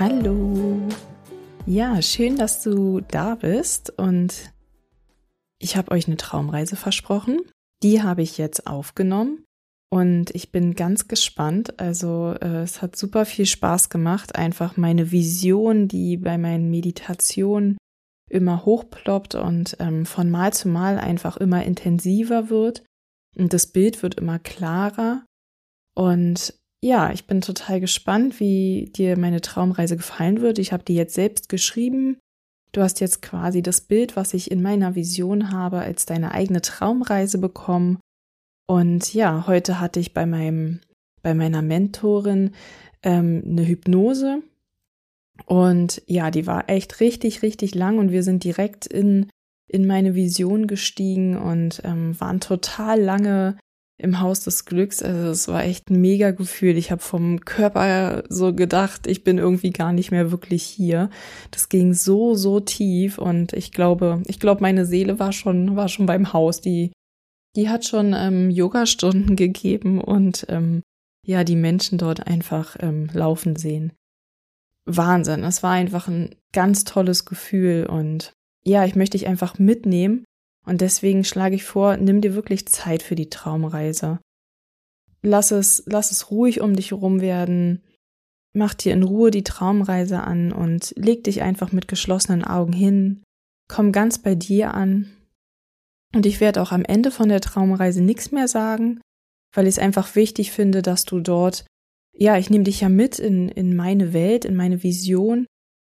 Hallo. Ja, schön, dass du da bist und ich habe euch eine Traumreise versprochen. Die habe ich jetzt aufgenommen und ich bin ganz gespannt. Also äh, es hat super viel Spaß gemacht, einfach meine Vision, die bei meinen Meditationen immer hochploppt und ähm, von Mal zu Mal einfach immer intensiver wird. Und das Bild wird immer klarer. Und ja, ich bin total gespannt, wie dir meine Traumreise gefallen wird. Ich habe die jetzt selbst geschrieben. Du hast jetzt quasi das Bild, was ich in meiner Vision habe, als deine eigene Traumreise bekommen. Und ja, heute hatte ich bei meinem, bei meiner Mentorin ähm, eine Hypnose und ja, die war echt richtig, richtig lang und wir sind direkt in, in meine Vision gestiegen und ähm, waren total lange im Haus des Glücks. Also es war echt ein mega Gefühl. Ich habe vom Körper so gedacht, ich bin irgendwie gar nicht mehr wirklich hier. Das ging so, so tief und ich glaube, ich glaube, meine Seele war schon, war schon beim Haus. Die, die hat schon ähm, Yoga-Stunden gegeben und ähm, ja, die Menschen dort einfach ähm, laufen sehen. Wahnsinn. Es war einfach ein ganz tolles Gefühl und ja, ich möchte dich einfach mitnehmen und deswegen schlage ich vor, nimm dir wirklich Zeit für die Traumreise. Lass es, lass es ruhig um dich herum werden. Mach dir in Ruhe die Traumreise an und leg dich einfach mit geschlossenen Augen hin. Komm ganz bei dir an. Und ich werde auch am Ende von der Traumreise nichts mehr sagen, weil ich es einfach wichtig finde, dass du dort ja, ich nehme dich ja mit in, in meine Welt, in meine Vision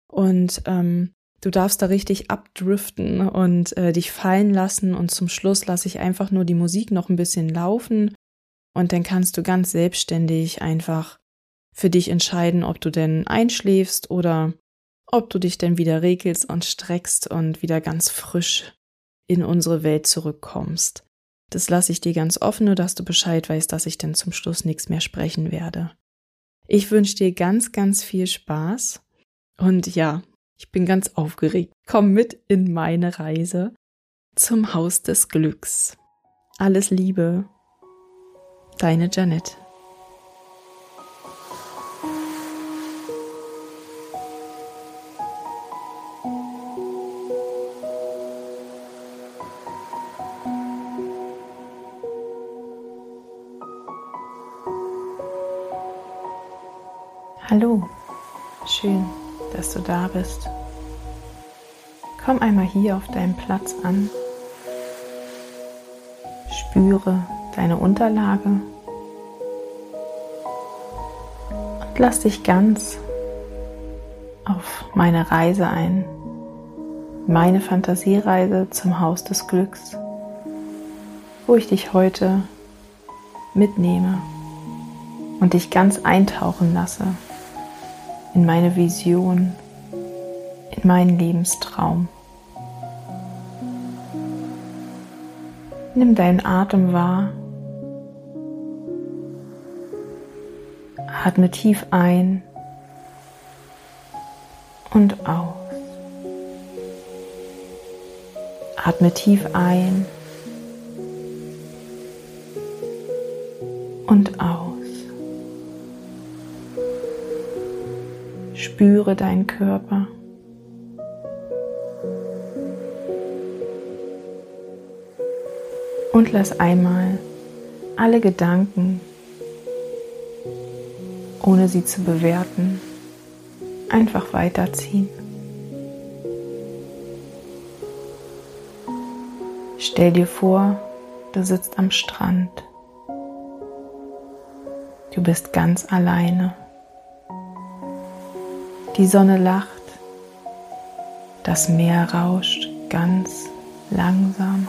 und ähm, du darfst da richtig abdriften und äh, dich fallen lassen und zum Schluss lasse ich einfach nur die Musik noch ein bisschen laufen und dann kannst du ganz selbstständig einfach für dich entscheiden, ob du denn einschläfst oder ob du dich denn wieder regelst und streckst und wieder ganz frisch in unsere Welt zurückkommst. Das lasse ich dir ganz offen, nur dass du Bescheid weißt, dass ich dann zum Schluss nichts mehr sprechen werde. Ich wünsche dir ganz, ganz viel Spaß und ja, ich bin ganz aufgeregt. Komm mit in meine Reise zum Haus des Glücks. Alles Liebe, deine Janet. Da bist. Komm einmal hier auf deinem Platz an. Spüre deine Unterlage und lass dich ganz auf meine Reise ein. Meine Fantasiereise zum Haus des Glücks, wo ich dich heute mitnehme und dich ganz eintauchen lasse in meine Vision, in meinen Lebenstraum. Nimm deinen Atem wahr. Atme tief ein und aus. Atme tief ein und aus. Spüre deinen Körper. Und lass einmal alle Gedanken, ohne sie zu bewerten, einfach weiterziehen. Stell dir vor, du sitzt am Strand. Du bist ganz alleine. Die Sonne lacht, das Meer rauscht ganz langsam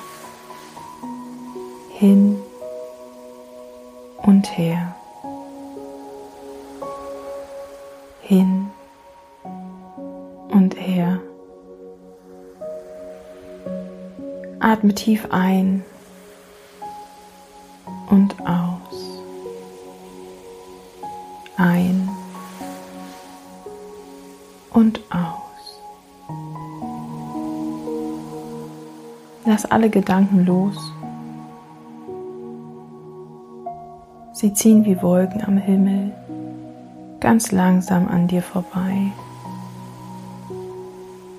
hin und her, hin und her. Atme tief ein und aus. Ein und aus. Lass alle Gedanken los. Sie ziehen wie Wolken am Himmel ganz langsam an dir vorbei.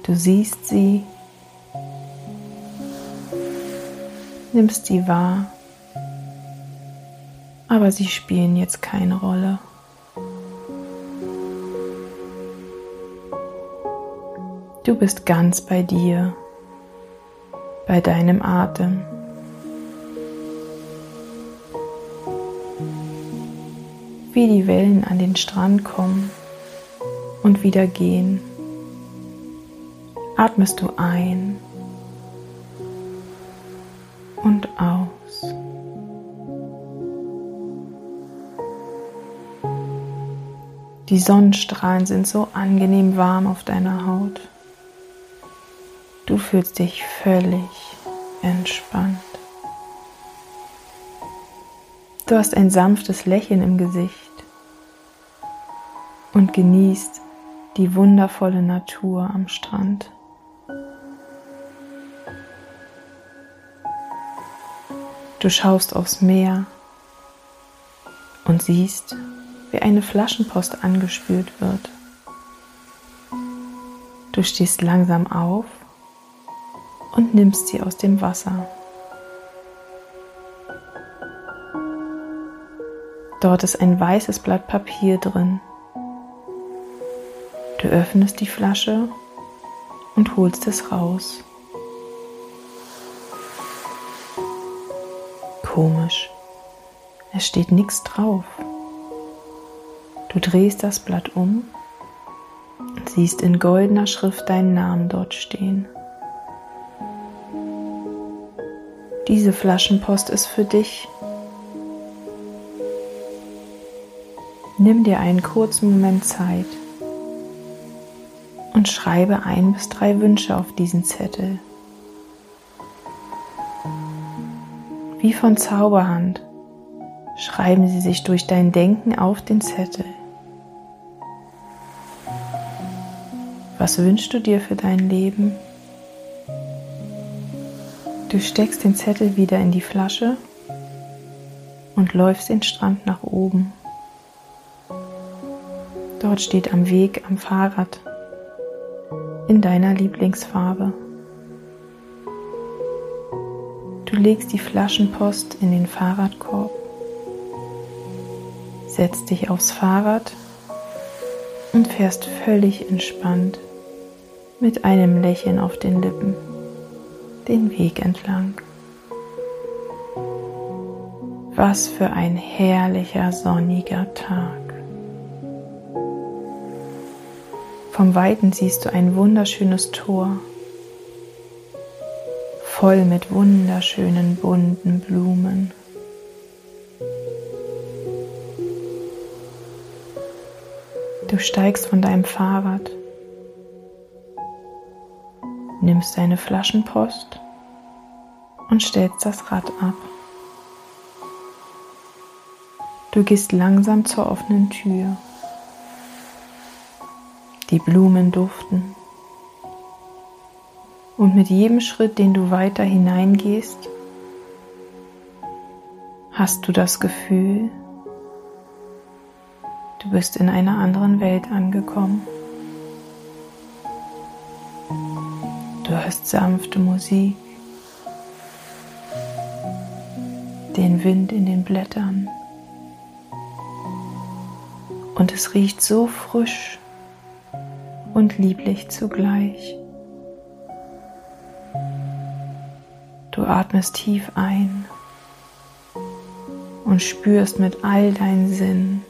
Du siehst sie nimmst sie wahr, aber sie spielen jetzt keine Rolle. Du bist ganz bei dir, bei deinem Atem. Wie die Wellen an den Strand kommen und wieder gehen, atmest du ein und aus. Die Sonnenstrahlen sind so angenehm warm auf deiner Haut. Du fühlst dich völlig entspannt. Du hast ein sanftes Lächeln im Gesicht und genießt die wundervolle Natur am Strand. Du schaust aufs Meer und siehst, wie eine Flaschenpost angespült wird. Du stehst langsam auf und nimmst sie aus dem Wasser. Dort ist ein weißes Blatt Papier drin. Du öffnest die Flasche und holst es raus. Komisch, es steht nichts drauf. Du drehst das Blatt um und siehst in goldener Schrift deinen Namen dort stehen. Diese Flaschenpost ist für dich. Nimm dir einen kurzen Moment Zeit und schreibe ein bis drei Wünsche auf diesen Zettel. Wie von Zauberhand schreiben sie sich durch dein Denken auf den Zettel. Was wünschst du dir für dein Leben? Du steckst den Zettel wieder in die Flasche und läufst den Strand nach oben. Dort steht am Weg am Fahrrad in deiner Lieblingsfarbe. Du legst die Flaschenpost in den Fahrradkorb, setzt dich aufs Fahrrad und fährst völlig entspannt mit einem Lächeln auf den Lippen den Weg entlang. Was für ein herrlicher sonniger Tag. Vom Weiten siehst du ein wunderschönes Tor voll mit wunderschönen bunten Blumen. Du steigst von deinem Fahrrad, nimmst deine Flaschenpost und stellst das Rad ab. Du gehst langsam zur offenen Tür. Die Blumen duften. Und mit jedem Schritt, den du weiter hineingehst, hast du das Gefühl, du bist in einer anderen Welt angekommen. Du hörst sanfte Musik, den Wind in den Blättern. Und es riecht so frisch und lieblich zugleich. Du atmest tief ein und spürst mit all deinen Sinn,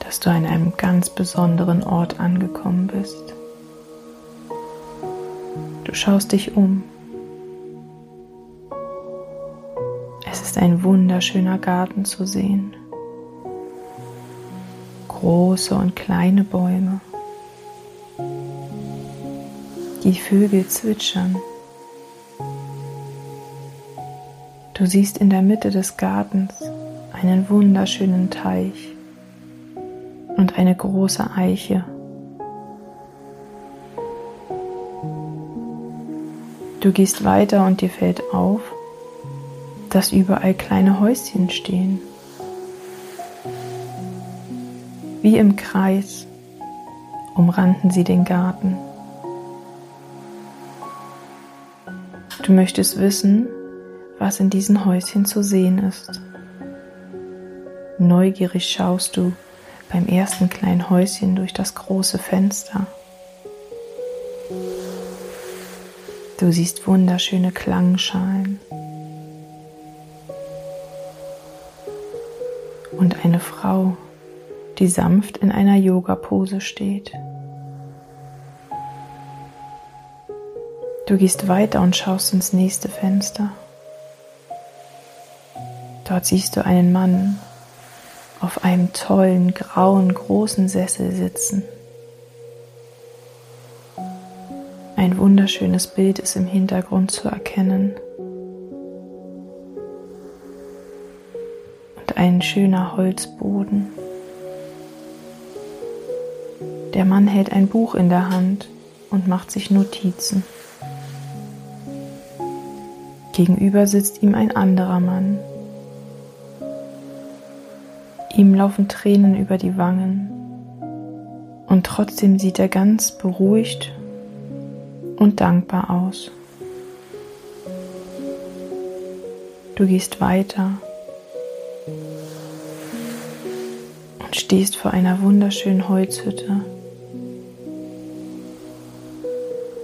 dass du an einem ganz besonderen Ort angekommen bist. Du schaust dich um. Es ist ein wunderschöner Garten zu sehen. Große und kleine Bäume. Die Vögel zwitschern. Du siehst in der Mitte des Gartens einen wunderschönen Teich und eine große Eiche. Du gehst weiter und dir fällt auf, dass überall kleine Häuschen stehen. Wie im Kreis umrannten sie den Garten. Du möchtest wissen, was in diesen Häuschen zu sehen ist. Neugierig schaust du beim ersten kleinen Häuschen durch das große Fenster. Du siehst wunderschöne Klangschalen und eine Frau, die sanft in einer Yoga-Pose steht. Du gehst weiter und schaust ins nächste Fenster. Dort siehst du einen Mann auf einem tollen, grauen, großen Sessel sitzen. Ein wunderschönes Bild ist im Hintergrund zu erkennen. Und ein schöner Holzboden. Der Mann hält ein Buch in der Hand und macht sich Notizen. Gegenüber sitzt ihm ein anderer Mann. Ihm laufen Tränen über die Wangen und trotzdem sieht er ganz beruhigt und dankbar aus. Du gehst weiter und stehst vor einer wunderschönen Holzhütte.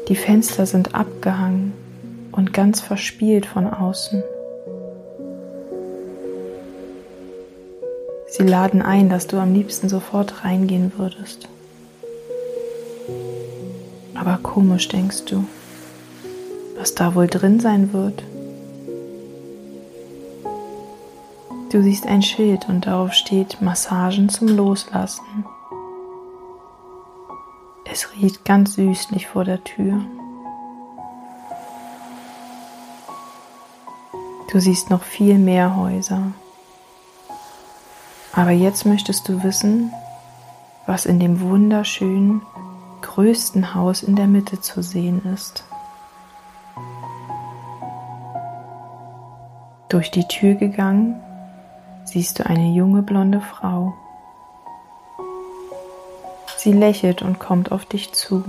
Die Fenster sind abgehangen und ganz verspielt von außen. Sie laden ein, dass du am liebsten sofort reingehen würdest. Aber komisch denkst du, was da wohl drin sein wird. Du siehst ein Schild und darauf steht Massagen zum Loslassen. Es riecht ganz süßlich vor der Tür. Du siehst noch viel mehr Häuser. Aber jetzt möchtest du wissen, was in dem wunderschönen größten Haus in der Mitte zu sehen ist. Durch die Tür gegangen siehst du eine junge blonde Frau. Sie lächelt und kommt auf dich zu.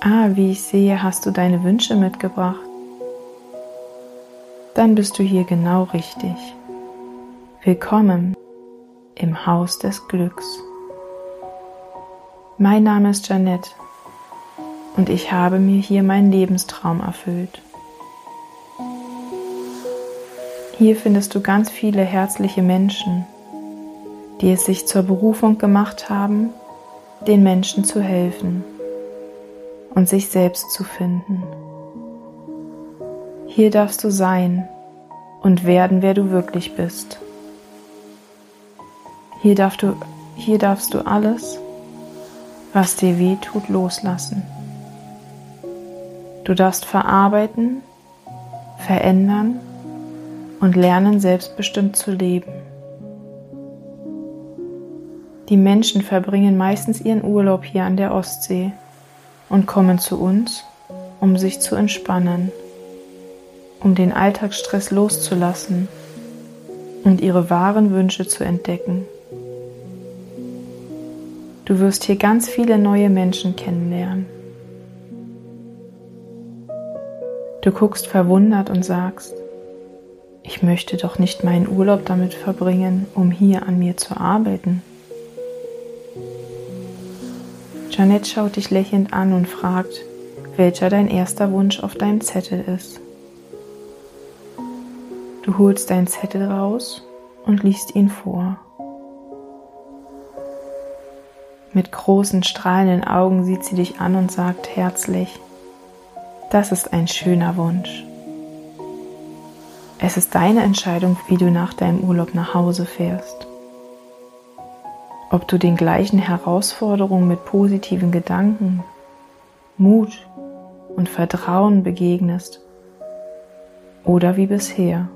Ah, wie ich sehe, hast du deine Wünsche mitgebracht. Dann bist du hier genau richtig. Willkommen im Haus des Glücks. Mein Name ist Janette und ich habe mir hier meinen Lebenstraum erfüllt. Hier findest du ganz viele herzliche Menschen, die es sich zur Berufung gemacht haben, den Menschen zu helfen und sich selbst zu finden. Hier darfst du sein und werden, wer du wirklich bist. Hier, darfst du, hier darfst du alles, was dir weh tut, loslassen. Du darfst verarbeiten, verändern und lernen, selbstbestimmt zu leben. Die Menschen verbringen meistens ihren Urlaub hier an der Ostsee und kommen zu uns, um sich zu entspannen, um den Alltagsstress loszulassen und ihre wahren Wünsche zu entdecken. Du wirst hier ganz viele neue Menschen kennenlernen. Du guckst verwundert und sagst, ich möchte doch nicht meinen Urlaub damit verbringen, um hier an mir zu arbeiten. Janet schaut dich lächelnd an und fragt, welcher dein erster Wunsch auf deinem Zettel ist. Du holst deinen Zettel raus und liest ihn vor. Mit großen strahlenden Augen sieht sie dich an und sagt herzlich, das ist ein schöner Wunsch. Es ist deine Entscheidung, wie du nach deinem Urlaub nach Hause fährst. Ob du den gleichen Herausforderungen mit positiven Gedanken, Mut und Vertrauen begegnest oder wie bisher.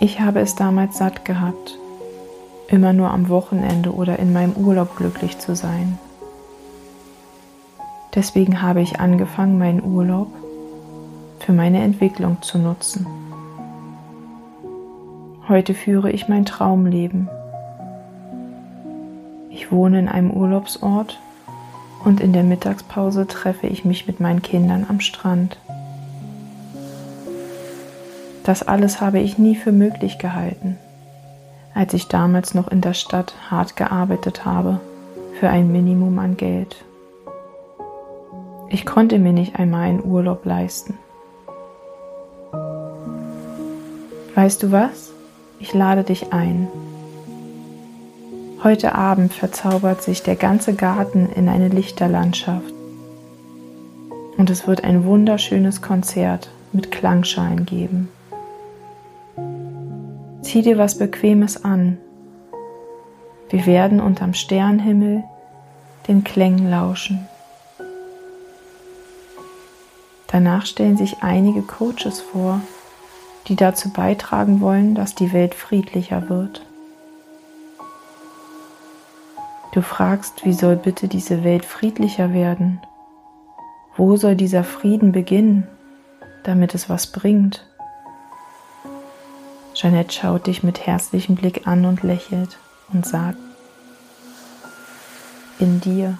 Ich habe es damals satt gehabt, immer nur am Wochenende oder in meinem Urlaub glücklich zu sein. Deswegen habe ich angefangen, meinen Urlaub für meine Entwicklung zu nutzen. Heute führe ich mein Traumleben. Ich wohne in einem Urlaubsort und in der Mittagspause treffe ich mich mit meinen Kindern am Strand. Das alles habe ich nie für möglich gehalten, als ich damals noch in der Stadt hart gearbeitet habe für ein Minimum an Geld. Ich konnte mir nicht einmal einen Urlaub leisten. Weißt du was? Ich lade dich ein. Heute Abend verzaubert sich der ganze Garten in eine Lichterlandschaft. Und es wird ein wunderschönes Konzert mit Klangschalen geben. Zieh dir was Bequemes an. Wir werden unterm Sternhimmel den Klängen lauschen. Danach stellen sich einige Coaches vor, die dazu beitragen wollen, dass die Welt friedlicher wird. Du fragst, wie soll bitte diese Welt friedlicher werden? Wo soll dieser Frieden beginnen, damit es was bringt? Jeanette schaut dich mit herzlichem Blick an und lächelt und sagt, in dir.